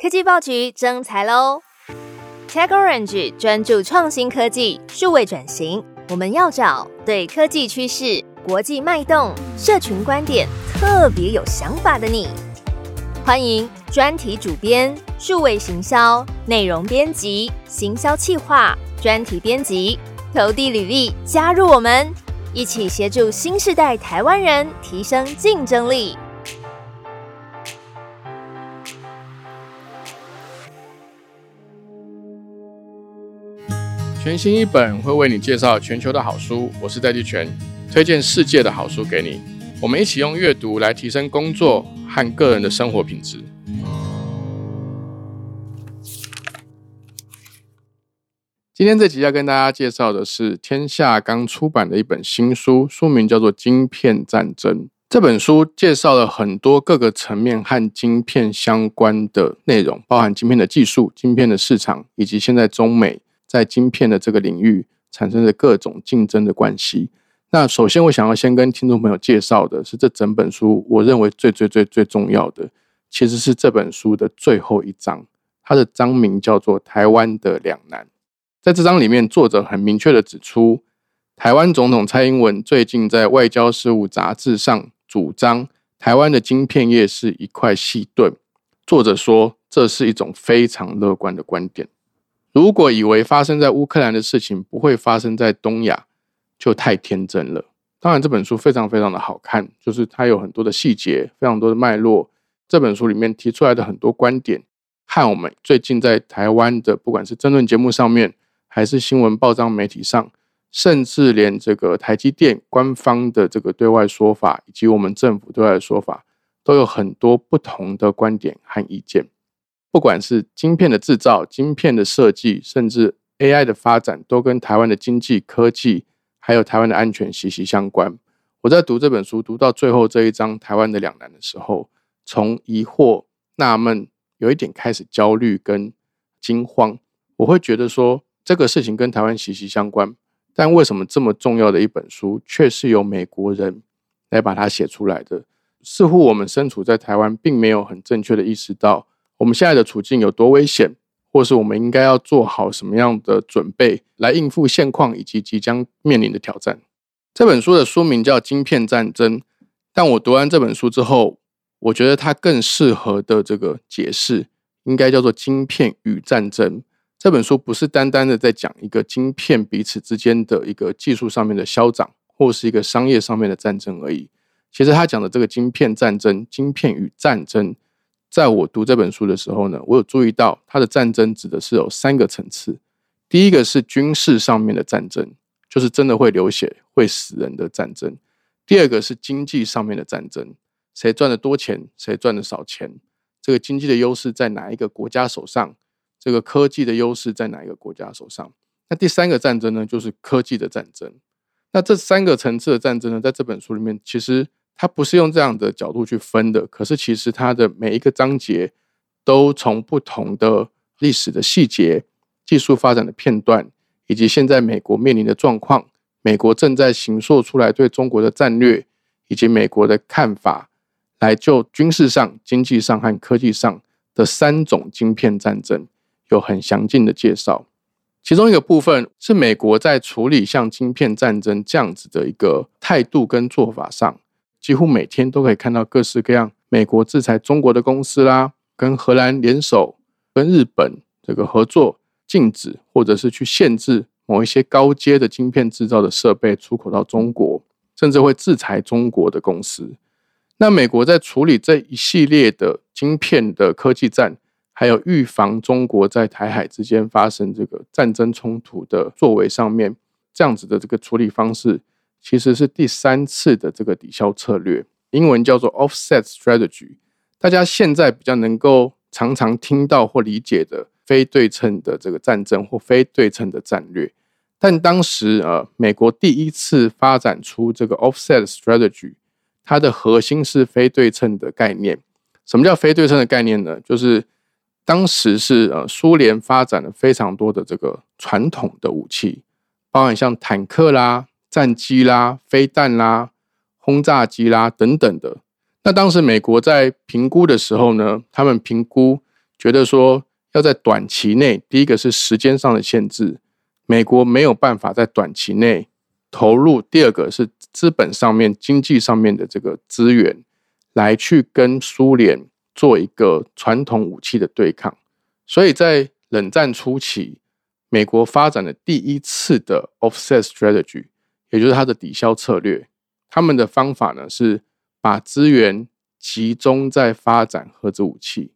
科技报局征才喽！Tech Orange 专注创新科技、数位转型，我们要找对科技趋势、国际脉动、社群观点特别有想法的你。欢迎专题主编、数位行销、内容编辑、行销企划、专题编辑，投递履历加入我们，一起协助新时代台湾人提升竞争力。全新一本会为你介绍全球的好书，我是戴季全，推荐世界的好书给你。我们一起用阅读来提升工作和个人的生活品质。今天这集要跟大家介绍的是天下刚出版的一本新书，书名叫做《晶片战争》。这本书介绍了很多各个层面和晶片相关的内容，包含晶片的技术、晶片的市场，以及现在中美。在晶片的这个领域产生的各种竞争的关系。那首先，我想要先跟听众朋友介绍的是，这整本书我认为最最最最重要的，其实是这本书的最后一章，它的章名叫做《台湾的两难》。在这章里面，作者很明确的指出，台湾总统蔡英文最近在《外交事务》杂志上主张，台湾的晶片业是一块细盾。作者说，这是一种非常乐观的观点。如果以为发生在乌克兰的事情不会发生在东亚，就太天真了。当然，这本书非常非常的好看，就是它有很多的细节，非常多的脉络。这本书里面提出来的很多观点，和我们最近在台湾的，不管是争论节目上面，还是新闻报章媒体上，甚至连这个台积电官方的这个对外说法，以及我们政府对外的说法，都有很多不同的观点和意见。不管是晶片的制造、晶片的设计，甚至 AI 的发展，都跟台湾的经济、科技，还有台湾的安全息息相关。我在读这本书，读到最后这一章《台湾的两难》的时候，从疑惑、纳闷，有一点开始焦虑跟惊慌。我会觉得说，这个事情跟台湾息息相关，但为什么这么重要的一本书，却是由美国人来把它写出来的？似乎我们身处在台湾，并没有很正确的意识到。我们现在的处境有多危险，或是我们应该要做好什么样的准备来应付现况以及即将面临的挑战？这本书的书名叫《晶片战争》，但我读完这本书之后，我觉得它更适合的这个解释应该叫做“晶片与战争”。这本书不是单单的在讲一个晶片彼此之间的一个技术上面的消长，或是一个商业上面的战争而已。其实他讲的这个晶片战争、晶片与战争。在我读这本书的时候呢，我有注意到它的战争指的是有三个层次。第一个是军事上面的战争，就是真的会流血、会死人的战争；第二个是经济上面的战争，谁赚的多钱，谁赚的少钱，这个经济的优势在哪一个国家手上，这个科技的优势在哪一个国家手上。那第三个战争呢，就是科技的战争。那这三个层次的战争呢，在这本书里面其实。它不是用这样的角度去分的，可是其实它的每一个章节都从不同的历史的细节、技术发展的片段，以及现在美国面临的状况，美国正在形塑出来对中国的战略，以及美国的看法，来就军事上、经济上和科技上的三种晶片战争有很详尽的介绍。其中一个部分是美国在处理像晶片战争这样子的一个态度跟做法上。几乎每天都可以看到各式各样美国制裁中国的公司啦，跟荷兰联手，跟日本这个合作，禁止或者是去限制某一些高阶的晶片制造的设备出口到中国，甚至会制裁中国的公司。那美国在处理这一系列的晶片的科技战，还有预防中国在台海之间发生这个战争冲突的作为上面，这样子的这个处理方式。其实是第三次的这个抵消策略，英文叫做 offset strategy。大家现在比较能够常常听到或理解的非对称的这个战争或非对称的战略，但当时呃，美国第一次发展出这个 offset strategy，它的核心是非对称的概念。什么叫非对称的概念呢？就是当时是呃，苏联发展了非常多的这个传统的武器，包含像坦克啦。战机啦、飞弹啦、轰炸机啦等等的。那当时美国在评估的时候呢，他们评估觉得说要在短期内，第一个是时间上的限制，美国没有办法在短期内投入；第二个是资本上面、经济上面的这个资源，来去跟苏联做一个传统武器的对抗。所以在冷战初期，美国发展了第一次的 offset strategy，也就是它的抵消策略。他们的方法呢是把资源集中在发展核子武器。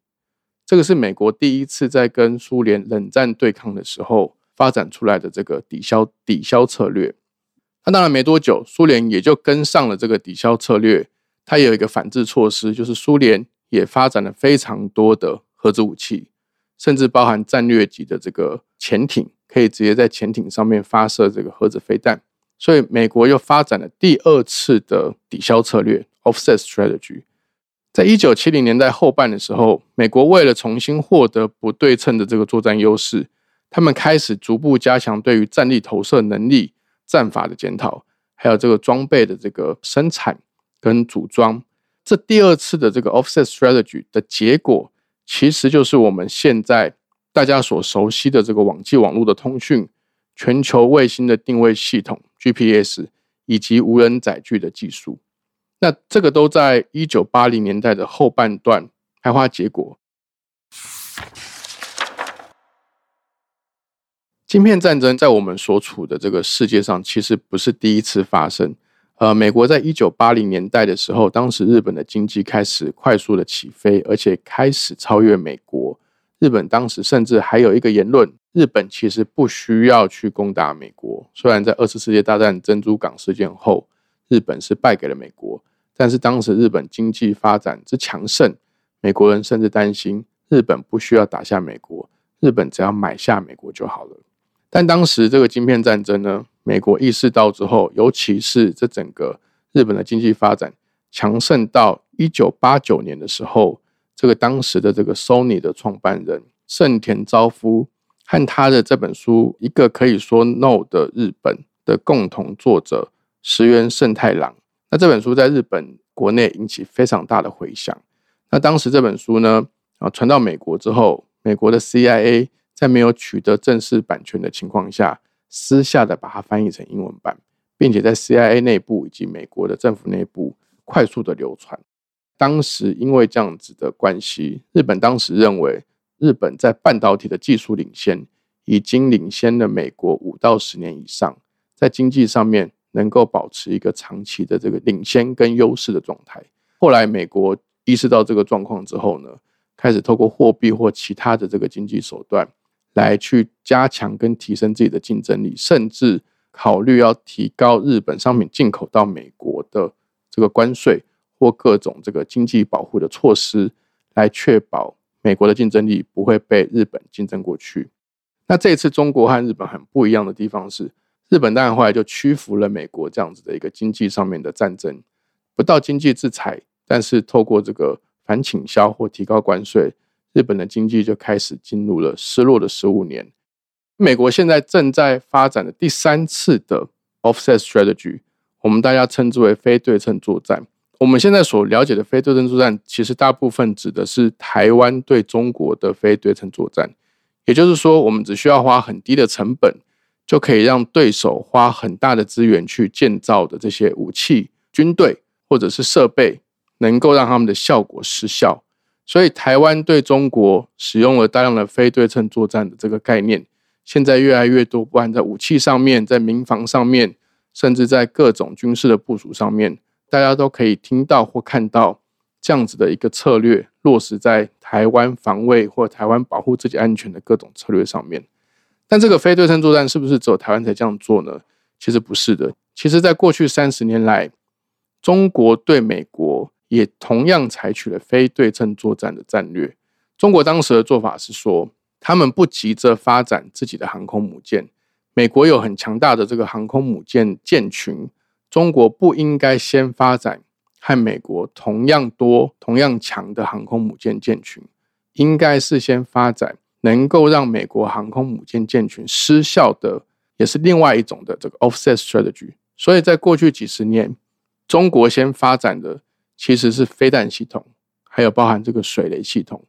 这个是美国第一次在跟苏联冷战对抗的时候发展出来的这个抵消抵消策略。那当然没多久，苏联也就跟上了这个抵消策略。它有一个反制措施，就是苏联也发展了非常多的核子武器，甚至包含战略级的这个潜艇，可以直接在潜艇上面发射这个核子飞弹。所以美国又发展了第二次的抵消策略 （offset strategy）。在一九七零年代后半的时候，美国为了重新获得不对称的这个作战优势，他们开始逐步加强对于战力投射能力、战法的检讨，还有这个装备的这个生产跟组装。这第二次的这个 offset strategy 的结果，其实就是我们现在大家所熟悉的这个网际网络的通讯、全球卫星的定位系统 GPS 以及无人载具的技术。那这个都在一九八零年代的后半段开花结果。芯片战争在我们所处的这个世界上，其实不是第一次发生。呃，美国在一九八零年代的时候，当时日本的经济开始快速的起飞，而且开始超越美国。日本当时甚至还有一个言论：日本其实不需要去攻打美国。虽然在二次世界大战珍珠港事件后，日本是败给了美国。但是当时日本经济发展之强盛，美国人甚至担心日本不需要打下美国，日本只要买下美国就好了。但当时这个晶片战争呢，美国意识到之后，尤其是这整个日本的经济发展强盛到一九八九年的时候，这个当时的这个 Sony 的创办人盛田昭夫和他的这本书《一个可以说 No 的日本》的共同作者石原慎太郎。那这本书在日本国内引起非常大的回响。那当时这本书呢，啊传到美国之后，美国的 CIA 在没有取得正式版权的情况下，私下的把它翻译成英文版，并且在 CIA 内部以及美国的政府内部快速的流传。当时因为这样子的关系，日本当时认为日本在半导体的技术领先，已经领先了美国五到十年以上，在经济上面。能够保持一个长期的这个领先跟优势的状态。后来美国意识到这个状况之后呢，开始透过货币或其他的这个经济手段来去加强跟提升自己的竞争力，甚至考虑要提高日本商品进口到美国的这个关税或各种这个经济保护的措施，来确保美国的竞争力不会被日本竞争过去。那这次中国和日本很不一样的地方是。日本当然后来就屈服了美国这样子的一个经济上面的战争，不到经济制裁，但是透过这个反倾销或提高关税，日本的经济就开始进入了失落的十五年。美国现在正在发展的第三次的 offset strategy，我们大家称之为非对称作战。我们现在所了解的非对称作战，其实大部分指的是台湾对中国的非对称作战，也就是说，我们只需要花很低的成本。就可以让对手花很大的资源去建造的这些武器、军队或者是设备，能够让他们的效果失效。所以，台湾对中国使用了大量的非对称作战的这个概念，现在越来越多，不管在武器上面、在民防上面，甚至在各种军事的部署上面，大家都可以听到或看到这样子的一个策略落实在台湾防卫或台湾保护自己安全的各种策略上面。但这个非对称作战是不是只有台湾才这样做呢？其实不是的。其实，在过去三十年来，中国对美国也同样采取了非对称作战的战略。中国当时的做法是说，他们不急着发展自己的航空母舰，美国有很强大的这个航空母舰舰群，中国不应该先发展和美国同样多、同样强的航空母舰舰群，应该是先发展。能够让美国航空母舰舰群失效的，也是另外一种的这个 offset strategy。所以在过去几十年，中国先发展的其实是飞弹系统，还有包含这个水雷系统。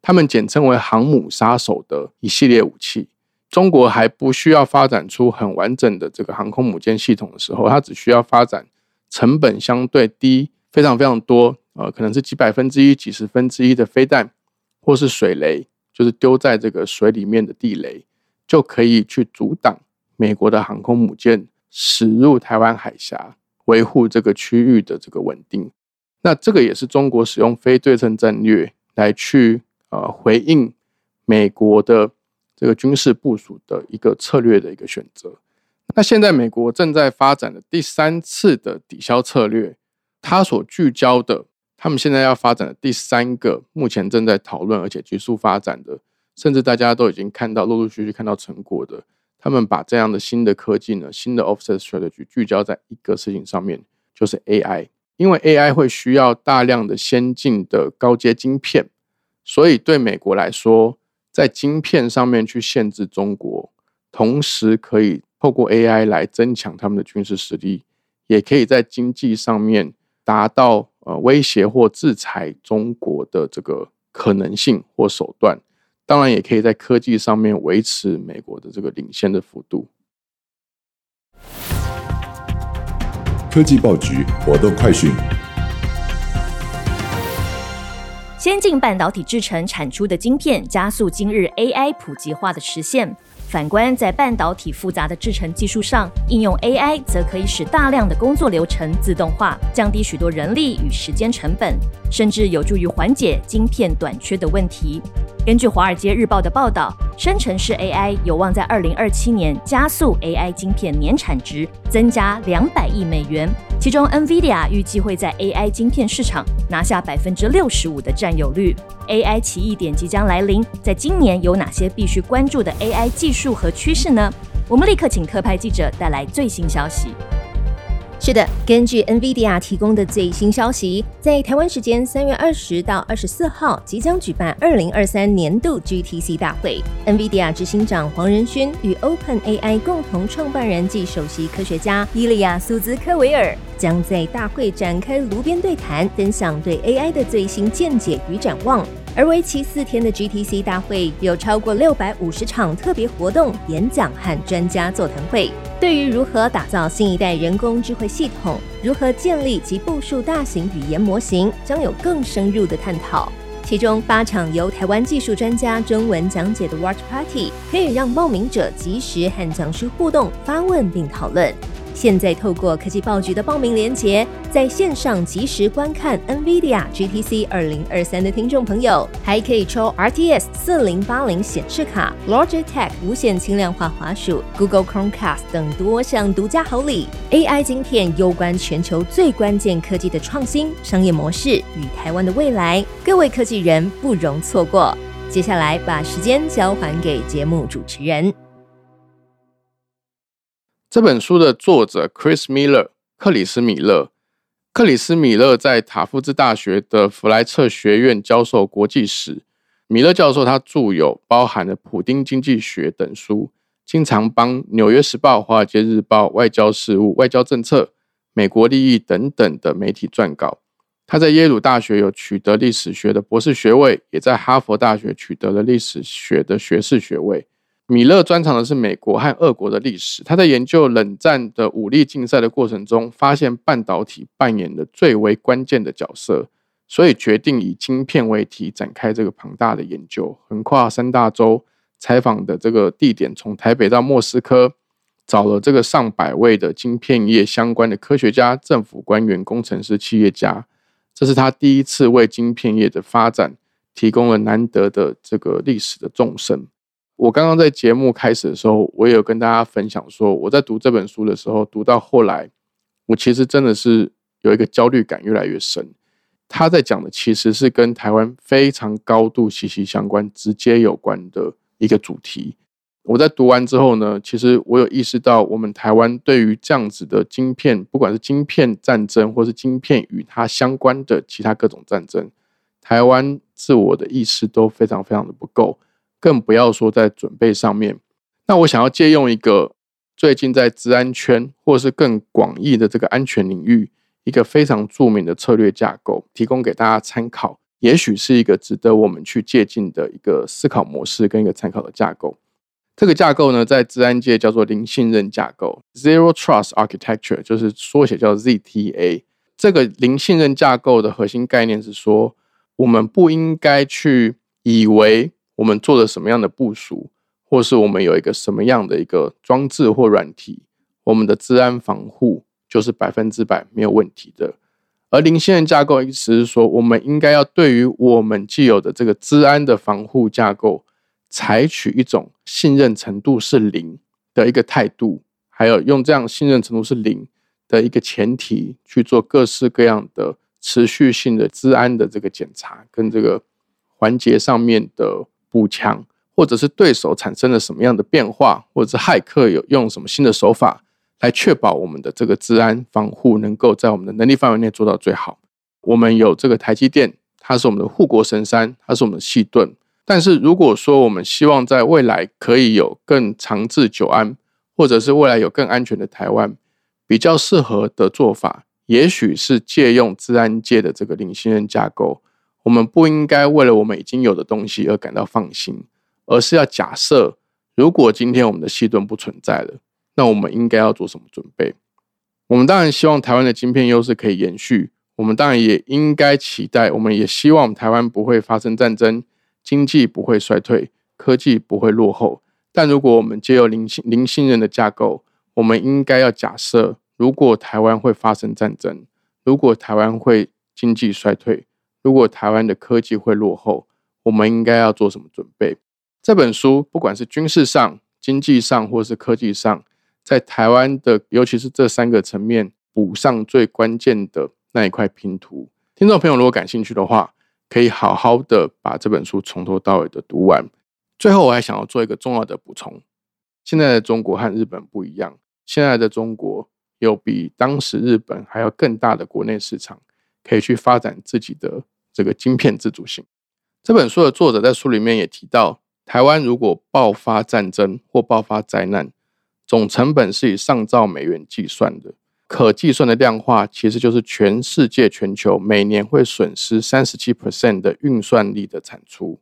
他们简称为航母杀手的一系列武器。中国还不需要发展出很完整的这个航空母舰系统的时候，它只需要发展成本相对低、非常非常多，呃，可能是几百分之一、几十分之一的飞弹，或是水雷，就是丢在这个水里面的地雷，就可以去阻挡美国的航空母舰驶入台湾海峡，维护这个区域的这个稳定。那这个也是中国使用非对称战略来去呃回应美国的。这个军事部署的一个策略的一个选择。那现在美国正在发展的第三次的抵消策略，它所聚焦的，他们现在要发展的第三个，目前正在讨论而且急速发展的，甚至大家都已经看到陆陆续续看到成果的，他们把这样的新的科技呢，新的 offset strategy 聚焦在一个事情上面，就是 AI。因为 AI 会需要大量的先进的高阶晶片，所以对美国来说。在晶片上面去限制中国，同时可以透过 AI 来增强他们的军事实力，也可以在经济上面达到呃威胁或制裁中国的这个可能性或手段。当然，也可以在科技上面维持美国的这个领先的幅度。科技报局活动快讯。先进半导体制成产出的晶片，加速今日 AI 普及化的实现。反观在半导体复杂的制成技术上，应用 AI 则可以使大量的工作流程自动化，降低许多人力与时间成本，甚至有助于缓解晶片短缺的问题。根据《华尔街日报》的报道，生成式 AI 有望在二零二七年加速 AI 晶片年产值增加两百亿美元。其中，NVIDIA 预计会在 AI 晶片市场拿下百分之六十五的占有率。AI 奇异点即将来临，在今年有哪些必须关注的 AI 技术和趋势呢？我们立刻请特派记者带来最新消息。是的，根据 NVIDIA 提供的最新消息，在台湾时间三月二十到二十四号，即将举办二零二三年度 GTC 大会。NVIDIA 执行长黄仁勋与 OpenAI 共同创办人暨首席科学家伊利亚苏兹科维尔将在大会展开炉边对谈，分享对 AI 的最新见解与展望。而为期四天的 GTC 大会，有超过六百五十场特别活动、演讲和专家座谈会。对于如何打造新一代人工智慧系统，如何建立及部署大型语言模型，将有更深入的探讨。其中八场由台湾技术专家中文讲解的 Watch Party，可以让报名者及时和讲师互动、发问并讨论。现在透过科技报局的报名链接，在线上及时观看 NVIDIA GTC 二零二三的听众朋友，还可以抽 RTS 四零八零显示卡、Logitech 无线轻量化滑鼠、Google Chromecast 等多项独家好礼。AI 晶片攸关全球最关键科技的创新、商业模式与台湾的未来，各位科技人不容错过。接下来把时间交还给节目主持人。这本书的作者 Chris Miller 克里斯米勒，克里斯米勒在塔夫兹大学的弗莱彻学院教授国际史。米勒教授他著有包含了《普丁经济学》等书，经常帮《纽约时报》《华尔街日报》《外交事务》《外交政策》《美国利益》等等的媒体撰稿。他在耶鲁大学有取得历史学的博士学位，也在哈佛大学取得了历史学的学士学位。米勒专长的是美国和俄国的历史。他在研究冷战的武力竞赛的过程中，发现半导体扮演的最为关键的角色，所以决定以晶片为题展开这个庞大的研究，横跨三大洲，采访的这个地点从台北到莫斯科，找了这个上百位的晶片业相关的科学家、政府官员、工程师、企业家。这是他第一次为晶片业的发展提供了难得的这个历史的纵深。我刚刚在节目开始的时候，我也有跟大家分享说，我在读这本书的时候，读到后来，我其实真的是有一个焦虑感越来越深。他在讲的其实是跟台湾非常高度息息相关、直接有关的一个主题。我在读完之后呢，其实我有意识到，我们台湾对于这样子的晶片，不管是晶片战争，或是晶片与它相关的其他各种战争，台湾自我的意识都非常非常的不够。更不要说在准备上面。那我想要借用一个最近在治安圈或是更广义的这个安全领域一个非常著名的策略架构，提供给大家参考。也许是一个值得我们去借鉴的一个思考模式跟一个参考的架构。这个架构呢，在治安界叫做零信任架构 （Zero Trust Architecture），就是缩写叫 ZTA。这个零信任架构的核心概念是说，我们不应该去以为我们做了什么样的部署，或是我们有一个什么样的一个装置或软体，我们的治安防护就是百分之百没有问题的。而零信任架构意思是说，我们应该要对于我们既有的这个治安的防护架构。采取一种信任程度是零的一个态度，还有用这样信任程度是零的一个前提去做各式各样的持续性的治安的这个检查，跟这个环节上面的补强，或者是对手产生了什么样的变化，或者是骇客有用什么新的手法来确保我们的这个治安防护能够在我们的能力范围内做到最好。我们有这个台积电，它是我们的护国神山，它是我们的细盾。但是如果说我们希望在未来可以有更长治久安，或者是未来有更安全的台湾，比较适合的做法，也许是借用治安界的这个领信任架构。我们不应该为了我们已经有的东西而感到放心，而是要假设，如果今天我们的细盾不存在了，那我们应该要做什么准备？我们当然希望台湾的晶片优势可以延续，我们当然也应该期待，我们也希望台湾不会发生战争。经济不会衰退，科技不会落后。但如果我们借由零信零信任的架构，我们应该要假设，如果台湾会发生战争，如果台湾会经济衰退，如果台湾的科技会落后，我们应该要做什么准备？这本书不管是军事上、经济上，或是科技上，在台湾的，尤其是这三个层面补上最关键的那一块拼图。听众朋友，如果感兴趣的话。可以好好的把这本书从头到尾的读完。最后，我还想要做一个重要的补充：现在的中国和日本不一样，现在的中国有比当时日本还要更大的国内市场，可以去发展自己的这个晶片自主性。这本书的作者在书里面也提到，台湾如果爆发战争或爆发灾难，总成本是以上兆美元计算的。可计算的量化其实就是全世界全球每年会损失三十七 percent 的运算力的产出。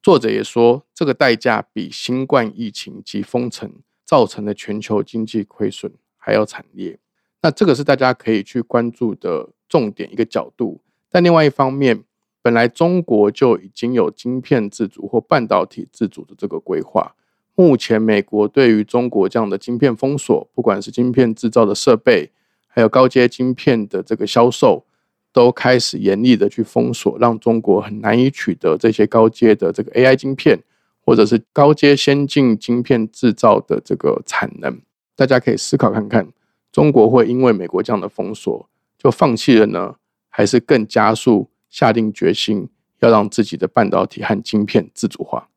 作者也说，这个代价比新冠疫情及封城造成的全球经济亏损还要惨烈。那这个是大家可以去关注的重点一个角度。但另外一方面，本来中国就已经有晶片自主或半导体自主的这个规划。目前美国对于中国这样的晶片封锁，不管是晶片制造的设备，还有高阶晶片的这个销售，都开始严厉的去封锁，让中国很难以取得这些高阶的这个 AI 晶片，或者是高阶先进晶片制造的这个产能。大家可以思考看看，中国会因为美国这样的封锁就放弃了呢，还是更加速下定决心要让自己的半导体和晶片自主化？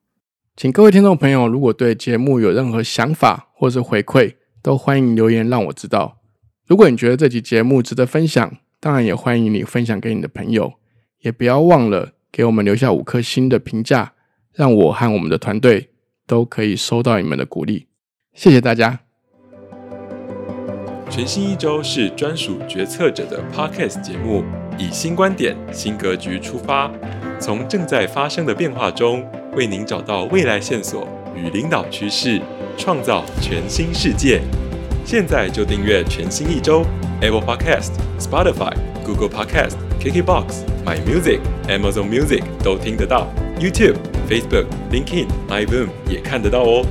请各位听众朋友，如果对节目有任何想法或是回馈，都欢迎留言让我知道。如果你觉得这期节目值得分享，当然也欢迎你分享给你的朋友，也不要忘了给我们留下五颗星的评价，让我和我们的团队都可以收到你们的鼓励。谢谢大家。全新一周是专属决策者的 Podcast 节目，以新观点、新格局出发，从正在发生的变化中，为您找到未来线索与领导趋势，创造全新世界。现在就订阅全新一周，Apple Podcast、Spotify、Google Podcast、KKBox、My Music、Amazon Music 都听得到，YouTube、Facebook、LinkedIn、MyBoom 也看得到哦。